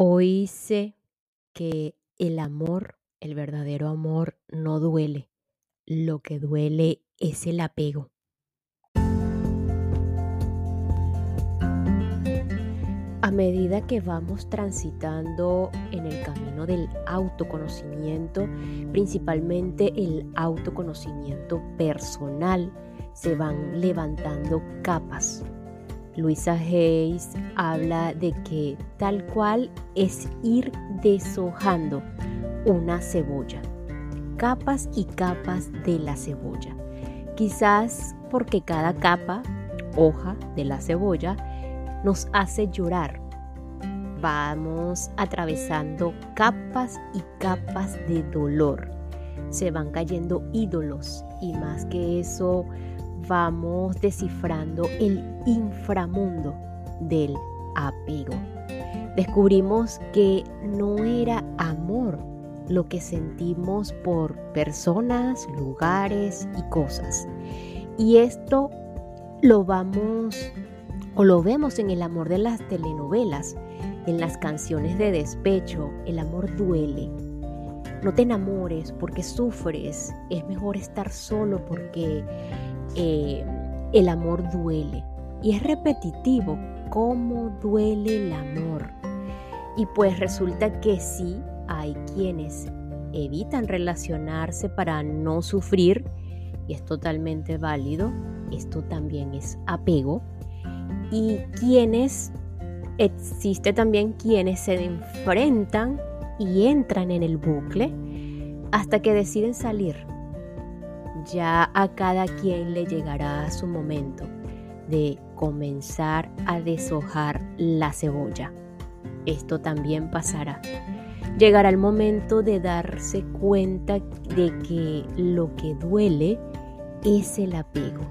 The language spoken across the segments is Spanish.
Hoy sé que el amor, el verdadero amor, no duele. Lo que duele es el apego. A medida que vamos transitando en el camino del autoconocimiento, principalmente el autoconocimiento personal, se van levantando capas Luisa Hayes habla de que tal cual es ir deshojando una cebolla, capas y capas de la cebolla. Quizás porque cada capa, hoja de la cebolla, nos hace llorar. Vamos atravesando capas y capas de dolor. Se van cayendo ídolos y más que eso, vamos descifrando el inframundo del apego. Descubrimos que no era amor lo que sentimos por personas, lugares y cosas. Y esto lo vamos o lo vemos en el amor de las telenovelas, en las canciones de despecho. El amor duele. No te enamores porque sufres. Es mejor estar solo porque eh, el amor duele. Y es repetitivo cómo duele el amor. Y pues resulta que sí, hay quienes evitan relacionarse para no sufrir, y es totalmente válido, esto también es apego, y quienes, existe también quienes se enfrentan y entran en el bucle hasta que deciden salir ya a cada quien le llegará su momento de comenzar a deshojar la cebolla. Esto también pasará. Llegará el momento de darse cuenta de que lo que duele es el apego,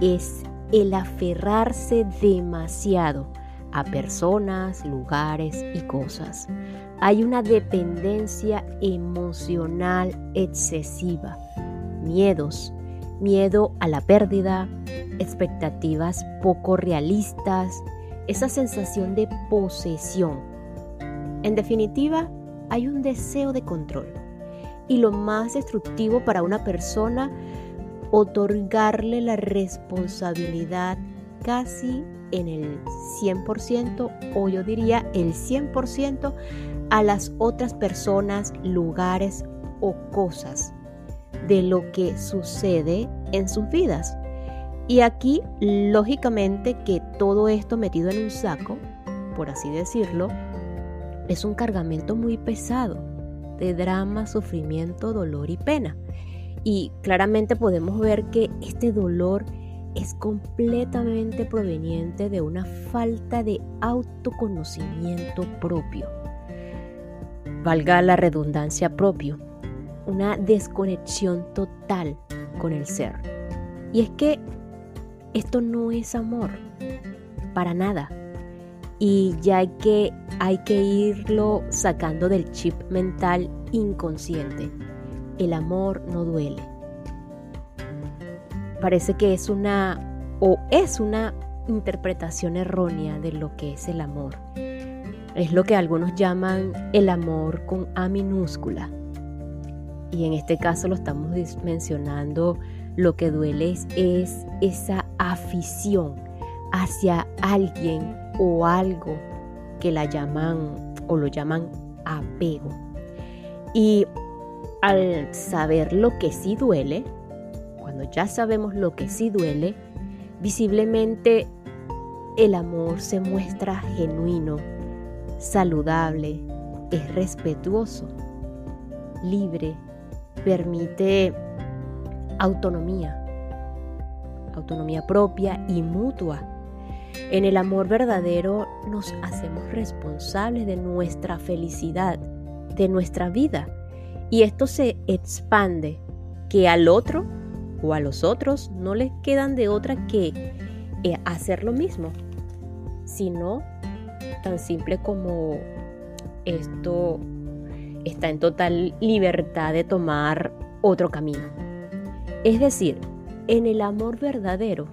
es el aferrarse demasiado a personas, lugares y cosas. Hay una dependencia emocional excesiva miedos, miedo a la pérdida, expectativas poco realistas, esa sensación de posesión. En definitiva, hay un deseo de control. Y lo más destructivo para una persona, otorgarle la responsabilidad casi en el 100% o yo diría el 100% a las otras personas, lugares o cosas de lo que sucede en sus vidas. Y aquí, lógicamente, que todo esto metido en un saco, por así decirlo, es un cargamento muy pesado de drama, sufrimiento, dolor y pena. Y claramente podemos ver que este dolor es completamente proveniente de una falta de autoconocimiento propio. Valga la redundancia propio, una desconexión total con el ser. Y es que esto no es amor, para nada. Y ya hay que, hay que irlo sacando del chip mental inconsciente. El amor no duele. Parece que es una o es una interpretación errónea de lo que es el amor. Es lo que algunos llaman el amor con A minúscula y en este caso lo estamos mencionando, lo que duele es, esa afición hacia alguien o algo que la llaman o lo llaman apego. Y al saber lo que sí duele, cuando ya sabemos lo que sí duele, visiblemente el amor se muestra genuino, saludable, es respetuoso, libre, permite autonomía, autonomía propia y mutua. En el amor verdadero nos hacemos responsables de nuestra felicidad, de nuestra vida. Y esto se expande, que al otro o a los otros no les quedan de otra que eh, hacer lo mismo, sino tan simple como esto está en total libertad de tomar otro camino. Es decir, en el amor verdadero,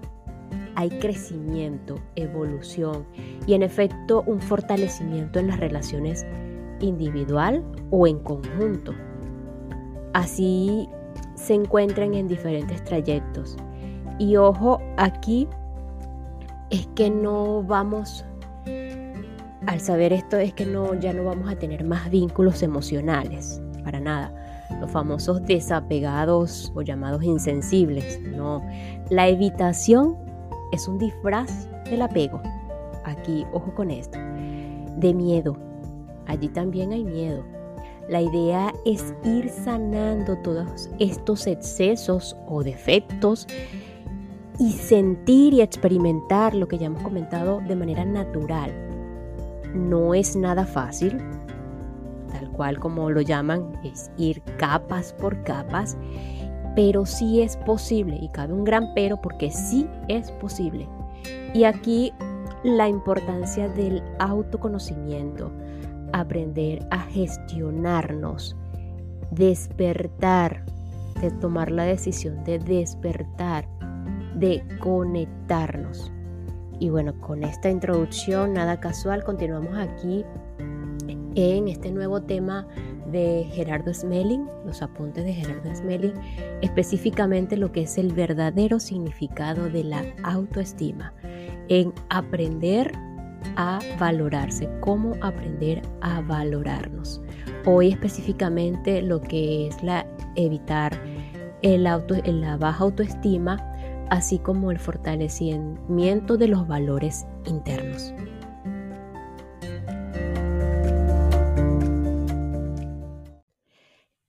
hay crecimiento, evolución y en efecto un fortalecimiento en las relaciones individual o en conjunto. Así se encuentran en diferentes trayectos. Y ojo, aquí es que no vamos, al saber esto, es que no, ya no vamos a tener más vínculos emocionales, para nada. Los famosos desapegados o llamados insensibles. No, la evitación es un disfraz del apego. Aquí, ojo con esto, de miedo. Allí también hay miedo. La idea es ir sanando todos estos excesos o defectos y sentir y experimentar lo que ya hemos comentado de manera natural. No es nada fácil, tal cual como lo llaman, es ir capas por capas, pero sí es posible y cabe un gran pero porque sí es posible. Y aquí la importancia del autoconocimiento, aprender a gestionarnos, despertar, de tomar la decisión de despertar de conectarnos. Y bueno, con esta introducción, nada casual, continuamos aquí en este nuevo tema de Gerardo Smelling, los apuntes de Gerardo Smelling, específicamente lo que es el verdadero significado de la autoestima, en aprender a valorarse, cómo aprender a valorarnos. Hoy específicamente lo que es la evitar el auto, la baja autoestima así como el fortalecimiento de los valores internos.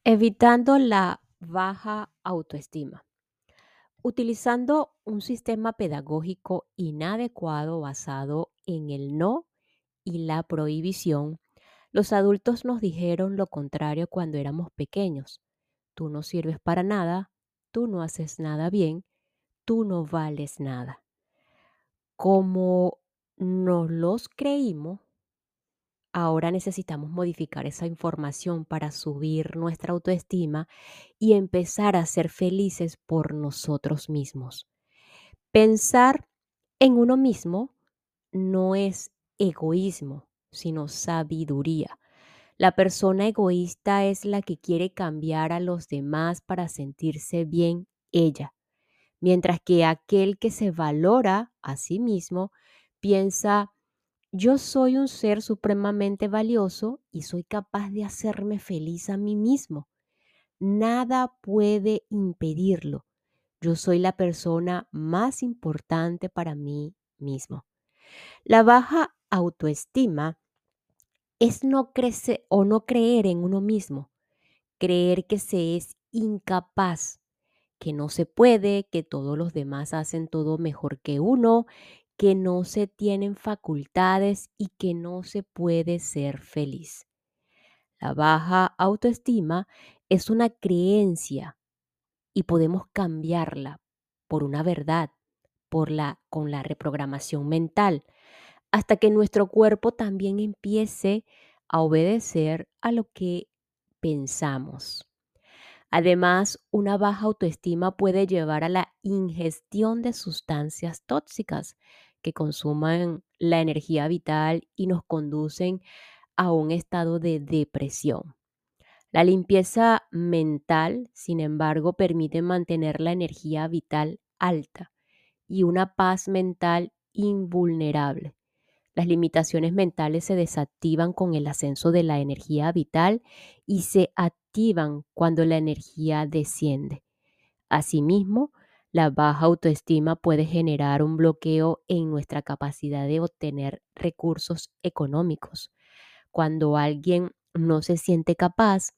Evitando la baja autoestima. Utilizando un sistema pedagógico inadecuado basado en el no y la prohibición, los adultos nos dijeron lo contrario cuando éramos pequeños. Tú no sirves para nada, tú no haces nada bien, tú no vales nada. Como nos los creímos, ahora necesitamos modificar esa información para subir nuestra autoestima y empezar a ser felices por nosotros mismos. Pensar en uno mismo no es egoísmo, sino sabiduría. La persona egoísta es la que quiere cambiar a los demás para sentirse bien ella mientras que aquel que se valora a sí mismo piensa, yo soy un ser supremamente valioso y soy capaz de hacerme feliz a mí mismo. Nada puede impedirlo. Yo soy la persona más importante para mí mismo. La baja autoestima es no crecer o no creer en uno mismo, creer que se es incapaz que no se puede, que todos los demás hacen todo mejor que uno, que no se tienen facultades y que no se puede ser feliz. La baja autoestima es una creencia y podemos cambiarla por una verdad, por la con la reprogramación mental, hasta que nuestro cuerpo también empiece a obedecer a lo que pensamos. Además, una baja autoestima puede llevar a la ingestión de sustancias tóxicas que consuman la energía vital y nos conducen a un estado de depresión. La limpieza mental, sin embargo, permite mantener la energía vital alta y una paz mental invulnerable. Las limitaciones mentales se desactivan con el ascenso de la energía vital y se cuando la energía desciende. Asimismo, la baja autoestima puede generar un bloqueo en nuestra capacidad de obtener recursos económicos. Cuando alguien no se siente capaz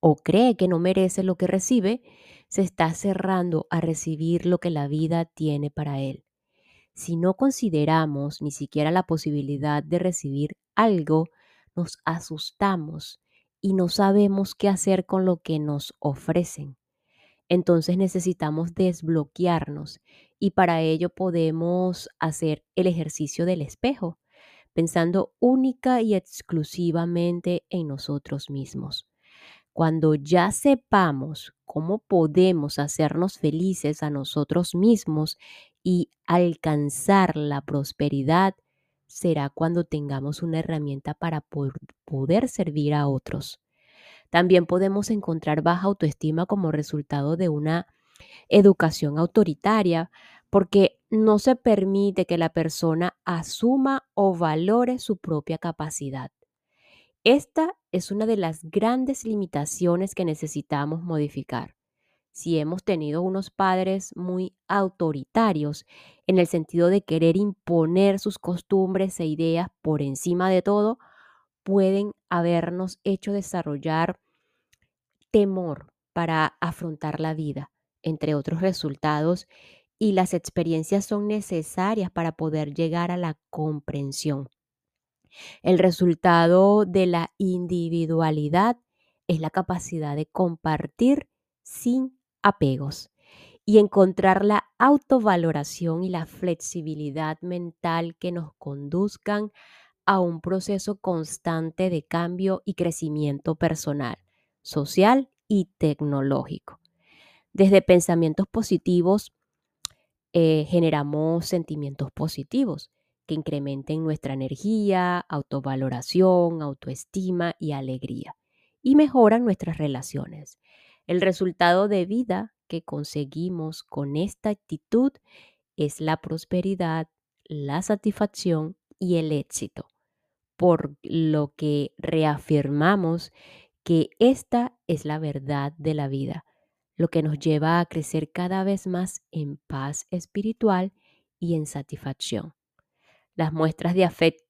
o cree que no merece lo que recibe, se está cerrando a recibir lo que la vida tiene para él. Si no consideramos ni siquiera la posibilidad de recibir algo, nos asustamos y no sabemos qué hacer con lo que nos ofrecen. Entonces necesitamos desbloquearnos y para ello podemos hacer el ejercicio del espejo, pensando única y exclusivamente en nosotros mismos. Cuando ya sepamos cómo podemos hacernos felices a nosotros mismos y alcanzar la prosperidad será cuando tengamos una herramienta para poder servir a otros. También podemos encontrar baja autoestima como resultado de una educación autoritaria, porque no se permite que la persona asuma o valore su propia capacidad. Esta es una de las grandes limitaciones que necesitamos modificar. Si hemos tenido unos padres muy autoritarios en el sentido de querer imponer sus costumbres e ideas por encima de todo, pueden habernos hecho desarrollar temor para afrontar la vida, entre otros resultados, y las experiencias son necesarias para poder llegar a la comprensión. El resultado de la individualidad es la capacidad de compartir sin apegos y encontrar la autovaloración y la flexibilidad mental que nos conduzcan a un proceso constante de cambio y crecimiento personal, social y tecnológico. Desde pensamientos positivos eh, generamos sentimientos positivos que incrementen nuestra energía, autovaloración, autoestima y alegría y mejoran nuestras relaciones. El resultado de vida que conseguimos con esta actitud es la prosperidad, la satisfacción y el éxito, por lo que reafirmamos que esta es la verdad de la vida, lo que nos lleva a crecer cada vez más en paz espiritual y en satisfacción. Las muestras de afecto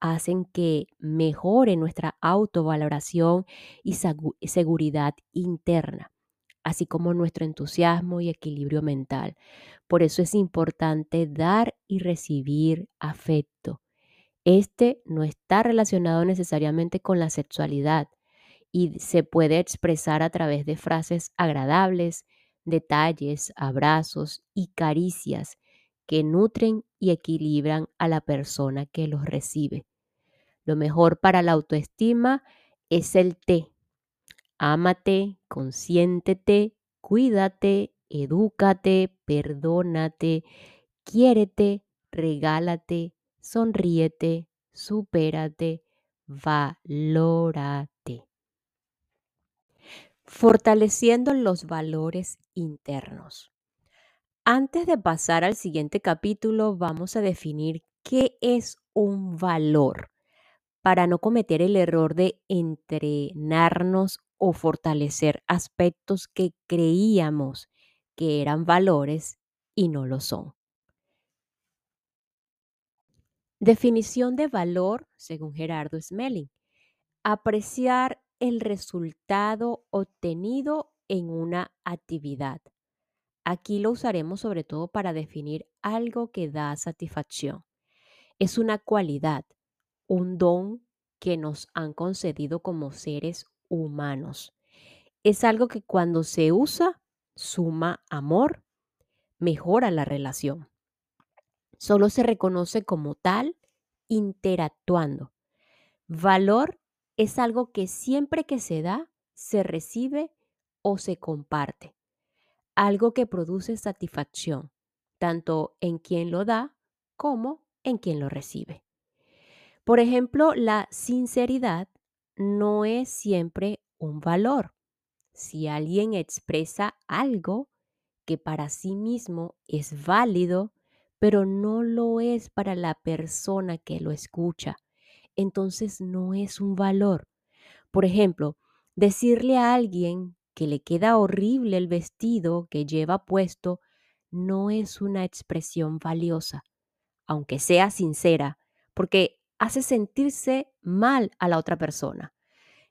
hacen que mejore nuestra autovaloración y seguridad interna, así como nuestro entusiasmo y equilibrio mental. Por eso es importante dar y recibir afecto. Este no está relacionado necesariamente con la sexualidad y se puede expresar a través de frases agradables, detalles, abrazos y caricias que nutren y equilibran a la persona que los recibe. Lo mejor para la autoestima es el té. Ámate, consiéntete, cuídate, edúcate, perdónate, quiérete, regálate, sonríete, supérate, valórate. Fortaleciendo los valores internos. Antes de pasar al siguiente capítulo, vamos a definir qué es un valor para no cometer el error de entrenarnos o fortalecer aspectos que creíamos que eran valores y no lo son. Definición de valor, según Gerardo Smelling. Apreciar el resultado obtenido en una actividad Aquí lo usaremos sobre todo para definir algo que da satisfacción. Es una cualidad, un don que nos han concedido como seres humanos. Es algo que cuando se usa suma amor, mejora la relación. Solo se reconoce como tal interactuando. Valor es algo que siempre que se da, se recibe o se comparte algo que produce satisfacción, tanto en quien lo da como en quien lo recibe. Por ejemplo, la sinceridad no es siempre un valor. Si alguien expresa algo que para sí mismo es válido, pero no lo es para la persona que lo escucha, entonces no es un valor. Por ejemplo, decirle a alguien que le queda horrible el vestido que lleva puesto no es una expresión valiosa, aunque sea sincera, porque hace sentirse mal a la otra persona.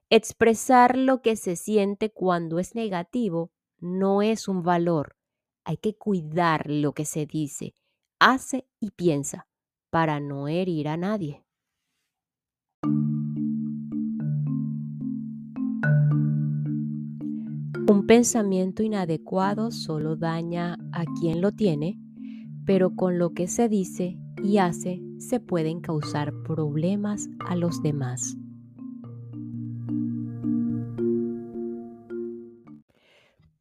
Expresar lo que se siente cuando es negativo no es un valor. Hay que cuidar lo que se dice, hace y piensa para no herir a nadie. Un pensamiento inadecuado solo daña a quien lo tiene, pero con lo que se dice y hace se pueden causar problemas a los demás.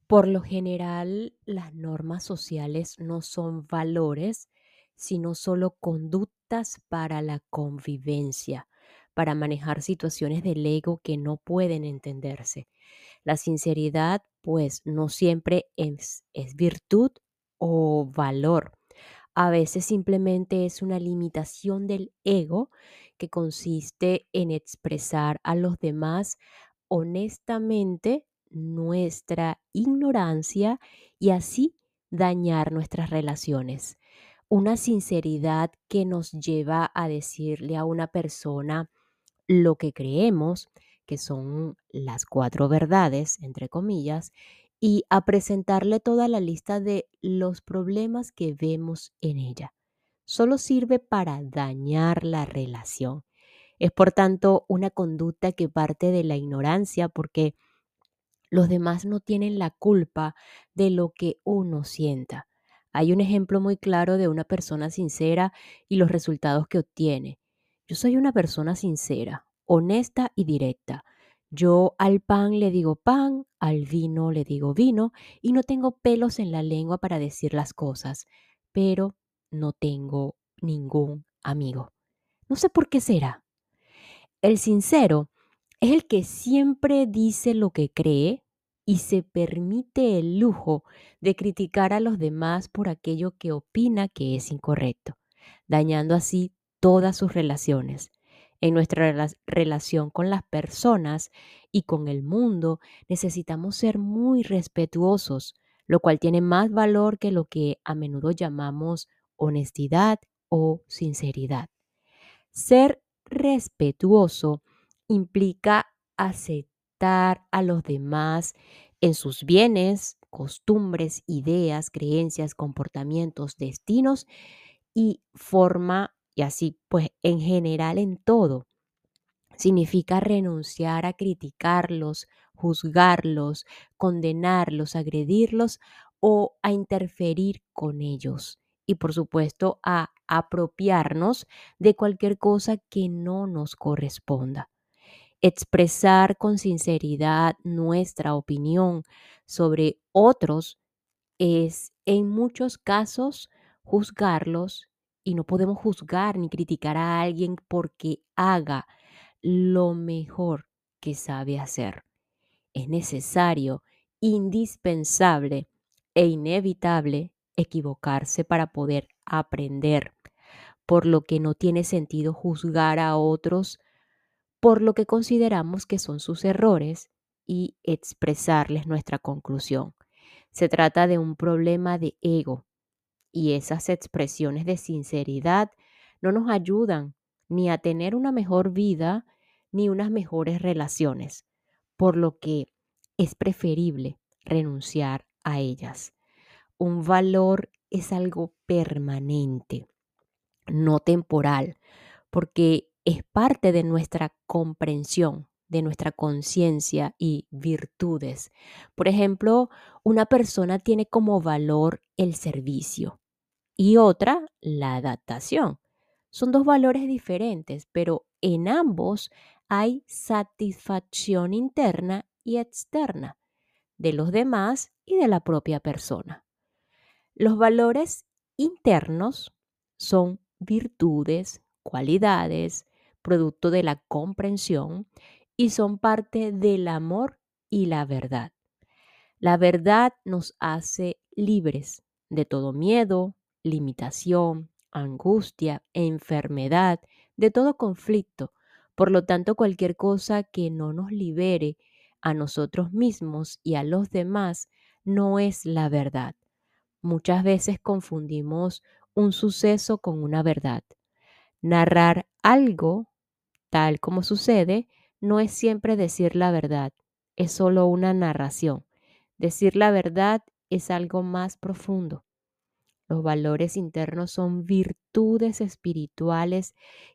Por lo general, las normas sociales no son valores, sino solo conductas para la convivencia, para manejar situaciones del ego que no pueden entenderse. La sinceridad, pues, no siempre es, virtud o valor. A veces simplemente es una limitación del ego que consiste en expresar a los demás honestamente nuestra ignorancia y así dañar nuestras relaciones. Una sinceridad que nos lleva a decirle a una persona lo que creemos, que son las cuatro verdades, entre comillas, y a presentarle toda la lista de los problemas que vemos en ella. Solo sirve para dañar la relación. Es por tanto una conducta que parte de la ignorancia porque los demás no tienen la culpa de lo que uno sienta. Hay un ejemplo muy claro de una persona sincera y los resultados que obtiene. Yo soy una persona sincera, honesta y directa. Yo al pan le digo pan, al vino le digo vino y no tengo pelos en la lengua para decir las cosas, pero no tengo ningún amigo. No sé por qué será. El sincero es el que siempre dice lo que cree y se permite el lujo de criticar a los demás por aquello que opina que es incorrecto, dañando así todas sus relaciones. En nuestra relación con las personas y con el mundo necesitamos ser muy respetuosos, lo cual tiene más valor que lo que a menudo llamamos honestidad o sinceridad. Ser respetuoso implica aceptar a los demás en sus bienes, costumbres, ideas, creencias, comportamientos, destinos y forma y así pues en general en todo. Significa renunciar a criticarlos, juzgarlos, condenarlos, agredirlos o a interferir con ellos. Y por supuesto a apropiarnos de cualquier cosa que no nos corresponda. Expresar con sinceridad nuestra opinión sobre otros es en muchos casos juzgarlos y no podemos juzgar ni criticar a alguien porque haga lo mejor que sabe hacer. Es necesario, indispensable e inevitable equivocarse para poder aprender, por lo que no tiene sentido juzgar a otros por lo que consideramos que son sus errores y expresarles nuestra conclusión. Se trata de un problema de ego y esas expresiones de sinceridad no nos ayudan ni a tener una mejor vida ni unas mejores relaciones, por lo que es preferible renunciar a ellas. Un valor es algo permanente, no temporal, porque es parte de nuestra comprensión, de nuestra conciencia y virtudes. Por ejemplo, una persona tiene como valor el servicio, y otra la adaptación. Son dos valores diferentes, pero en ambos hay satisfacción interna y externa de los demás y de la propia persona. Los valores internos son virtudes, cualidades, producto de la comprensión y son parte del amor y la verdad. La verdad nos hace libres de todo miedo, limitación, angustia, enfermedad, de todo conflicto. Por lo tanto, cualquier cosa que no nos libere a nosotros mismos y a los demás no es la verdad. Muchas veces confundimos un suceso con una verdad. Narrar algo tal como sucede no es siempre decir la verdad, es solo una narración. Decir la verdad es algo más profundo. Los valores internos son virtudes espirituales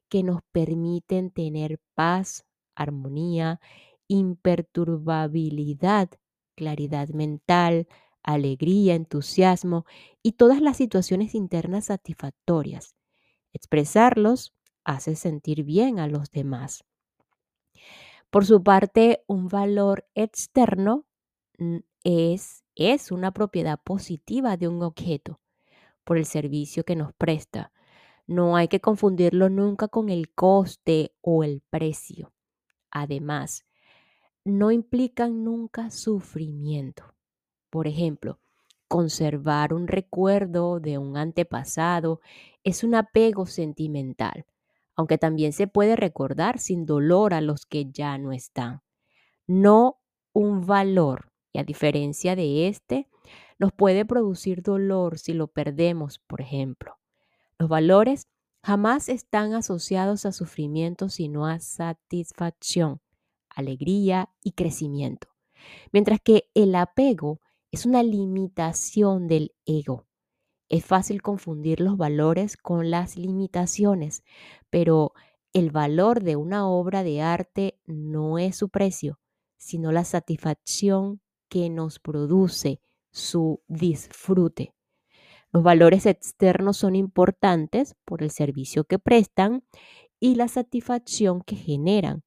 que nos permiten tener paz, armonía, imperturbabilidad, claridad mental, alegría, entusiasmo y todas las situaciones internas satisfactorias. Expresarlos hace sentir bien a los demás. Por su parte, un valor externo mm, es, es una propiedad positiva de un objeto por el servicio que nos presta. No hay que confundirlo nunca con el coste o el precio. Además, no implican nunca sufrimiento. Por ejemplo, conservar un recuerdo de un antepasado es un apego sentimental, aunque también se puede recordar sin dolor a los que ya no están. No un valor, y a diferencia de este, nos puede producir dolor si lo perdemos, por ejemplo. Los valores jamás están asociados a sufrimiento, sino a satisfacción, alegría y crecimiento. Mientras que el apego es una limitación del ego. Es fácil confundir los valores con las limitaciones, pero el valor de una obra de arte no es su precio, sino la satisfacción que nos produce su disfrute. Los valores externos son importantes por el servicio que prestan y la satisfacción que generan.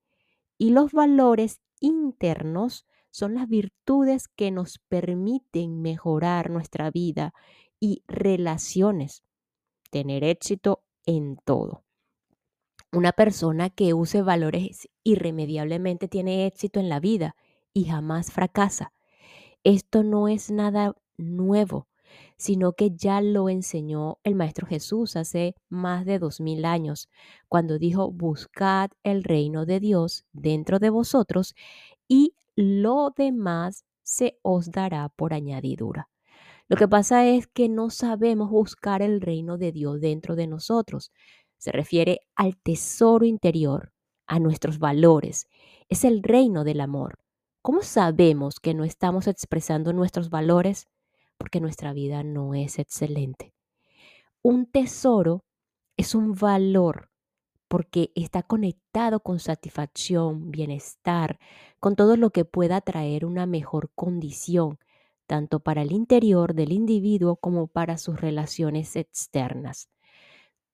Y los valores internos son las virtudes que nos permiten mejorar nuestra vida y relaciones, tener éxito en todo. Una persona que use valores irremediablemente tiene éxito en la vida y jamás fracasa. Esto no es nada nuevo, sino que ya lo enseñó el Maestro Jesús hace más de dos mil años, cuando dijo, buscad el reino de Dios dentro de vosotros y lo demás se os dará por añadidura. Lo que pasa es que no sabemos buscar el reino de Dios dentro de nosotros. Se refiere al tesoro interior, a nuestros valores. Es el reino del amor. ¿Cómo sabemos que no estamos expresando nuestros valores? Porque nuestra vida no es excelente. Un tesoro es un valor porque está conectado con satisfacción, bienestar, con todo lo que pueda traer una mejor condición, tanto para el interior del individuo como para sus relaciones externas.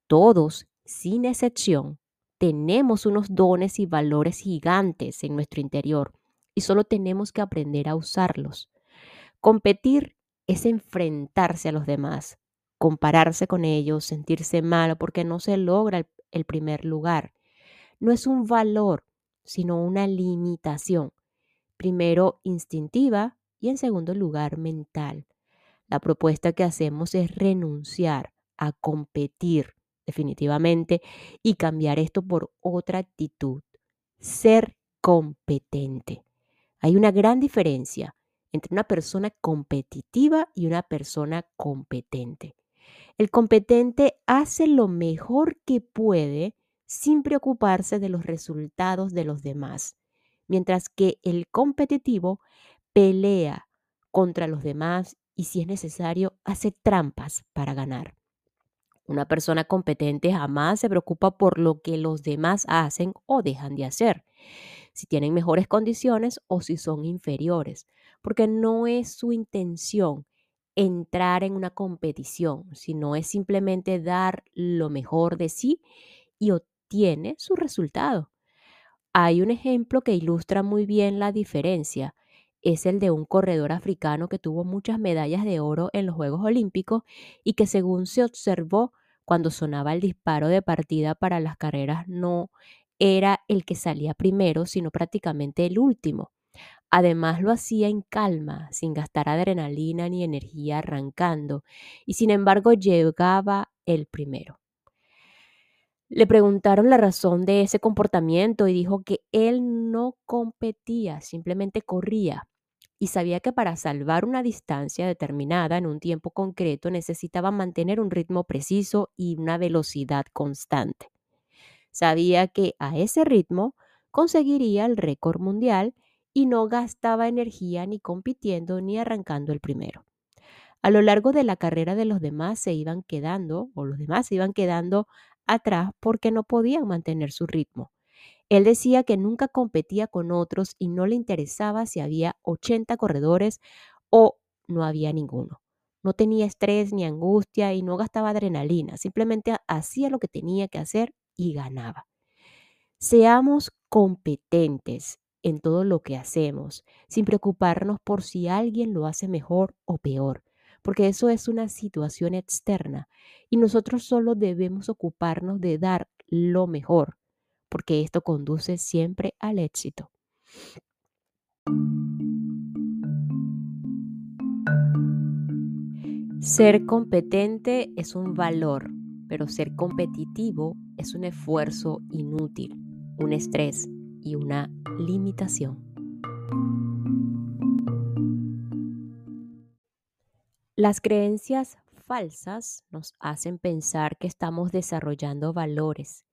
Todos, sin excepción, tenemos unos dones y valores gigantes en nuestro interior y solo tenemos que aprender a usarlos. Competir es enfrentarse a los demás, compararse con ellos, sentirse mal porque no se logra el, primer lugar. No es un valor, sino una limitación. Primero instintiva y en segundo lugar mental. La propuesta que hacemos es renunciar a competir definitivamente y cambiar esto por otra actitud, ser competente. Hay una gran diferencia entre una persona competitiva y una persona competente. El competente hace lo mejor que puede sin preocuparse de los resultados de los demás, mientras que el competitivo pelea contra los demás y si es necesario hace trampas para ganar. Una persona competente jamás se preocupa por lo que los demás hacen o dejan de hacer si tienen mejores condiciones o si son inferiores, porque no es su intención entrar en una competición, sino es simplemente dar lo mejor de sí y obtiene su resultado. Hay un ejemplo que ilustra muy bien la diferencia. Es el de un corredor africano que tuvo muchas medallas de oro en los Juegos Olímpicos y que según se observó cuando sonaba el disparo de partida para las carreras no era el que salía primero, sino prácticamente el último. Además lo hacía en calma, sin gastar adrenalina ni energía arrancando, y sin embargo llegaba el primero. Le preguntaron la razón de ese comportamiento y dijo que él no competía, simplemente corría y sabía que para salvar una distancia determinada en un tiempo concreto necesitaba mantener un ritmo preciso y una velocidad constante. Sabía que a ese ritmo conseguiría el récord mundial y no gastaba energía ni compitiendo ni arrancando el primero. A lo largo de la carrera de los demás se iban quedando, o los demás se iban quedando atrás porque no podían mantener su ritmo. Él decía que nunca competía con otros y no le interesaba si había 80 corredores o no había ninguno. No tenía estrés ni angustia y no gastaba adrenalina, simplemente hacía lo que tenía que hacer y ganaba. Seamos competentes en todo lo que hacemos, sin preocuparnos por si alguien lo hace mejor o peor, porque eso es una situación externa y nosotros solo debemos ocuparnos de dar lo mejor, porque esto conduce siempre al éxito. Ser competente es un valor, pero ser competitivo es un esfuerzo inútil, un estrés y una limitación. Las creencias falsas nos hacen pensar que estamos desarrollando valores,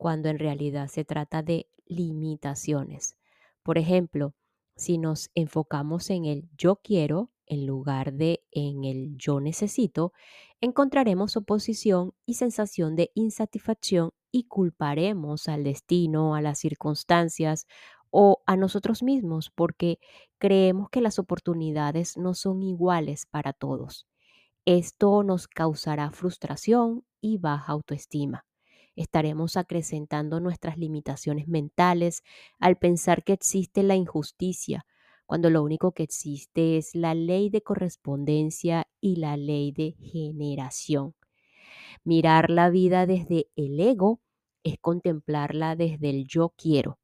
cuando en realidad se trata de limitaciones. Por ejemplo, si nos enfocamos en el yo quiero en lugar de en el yo necesito, encontraremos oposición y sensación de insatisfacción y culparemos al destino, a las circunstancias o a nosotros mismos porque creemos que las oportunidades no son iguales para todos. Esto nos causará frustración y baja autoestima. Estaremos acrecentando nuestras limitaciones mentales al pensar que existe la injusticia, cuando lo único que existe es la ley de correspondencia y la ley de generación. Mirar la vida desde el ego es contemplarla desde el yo quiero.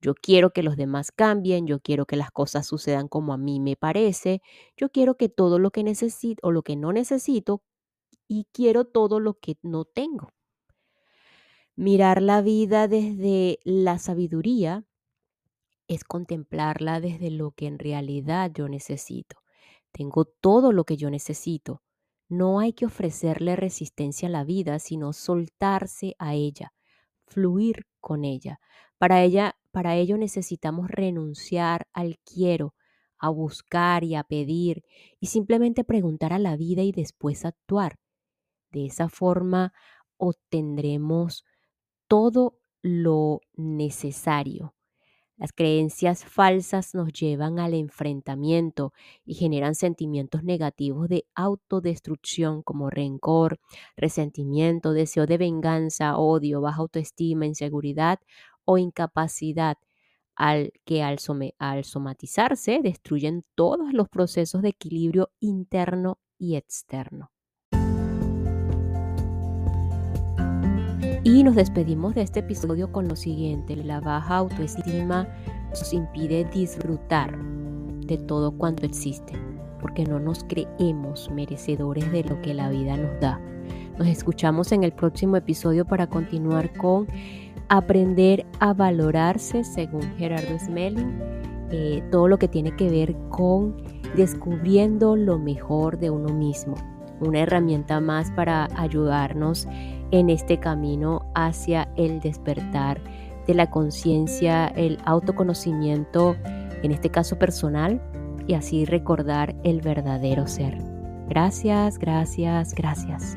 Yo quiero que los demás cambien, yo quiero que las cosas sucedan como a mí me parece, yo quiero que todo lo que necesito o lo que no necesito y quiero todo lo que no tengo. Mirar la vida desde la sabiduría es contemplarla desde lo que en realidad yo necesito. Tengo todo lo que yo necesito. No hay que ofrecerle resistencia a la vida, sino soltarse a ella, fluir con ella. Para ella, para ello necesitamos renunciar al quiero, a buscar y a pedir y simplemente preguntar a la vida y después actuar. De esa forma obtendremos todo lo necesario las creencias falsas nos llevan al enfrentamiento y generan sentimientos negativos de autodestrucción como rencor, resentimiento, deseo de venganza, odio, baja autoestima, inseguridad o incapacidad, al que al, al somatizarse destruyen todos los procesos de equilibrio interno y externo. Y nos despedimos de este episodio con lo siguiente. La baja autoestima nos impide disfrutar de todo cuanto existe, porque no nos creemos merecedores de lo que la vida nos da. Nos escuchamos en el próximo episodio para continuar con aprender a valorarse según Gerardo Smelling, eh, todo lo que tiene que ver con descubriendo lo mejor de uno mismo. Una herramienta más para ayudarnos en este camino hacia el despertar de la conciencia, el autoconocimiento, en este caso personal, y así recordar el verdadero ser. Gracias, gracias, gracias.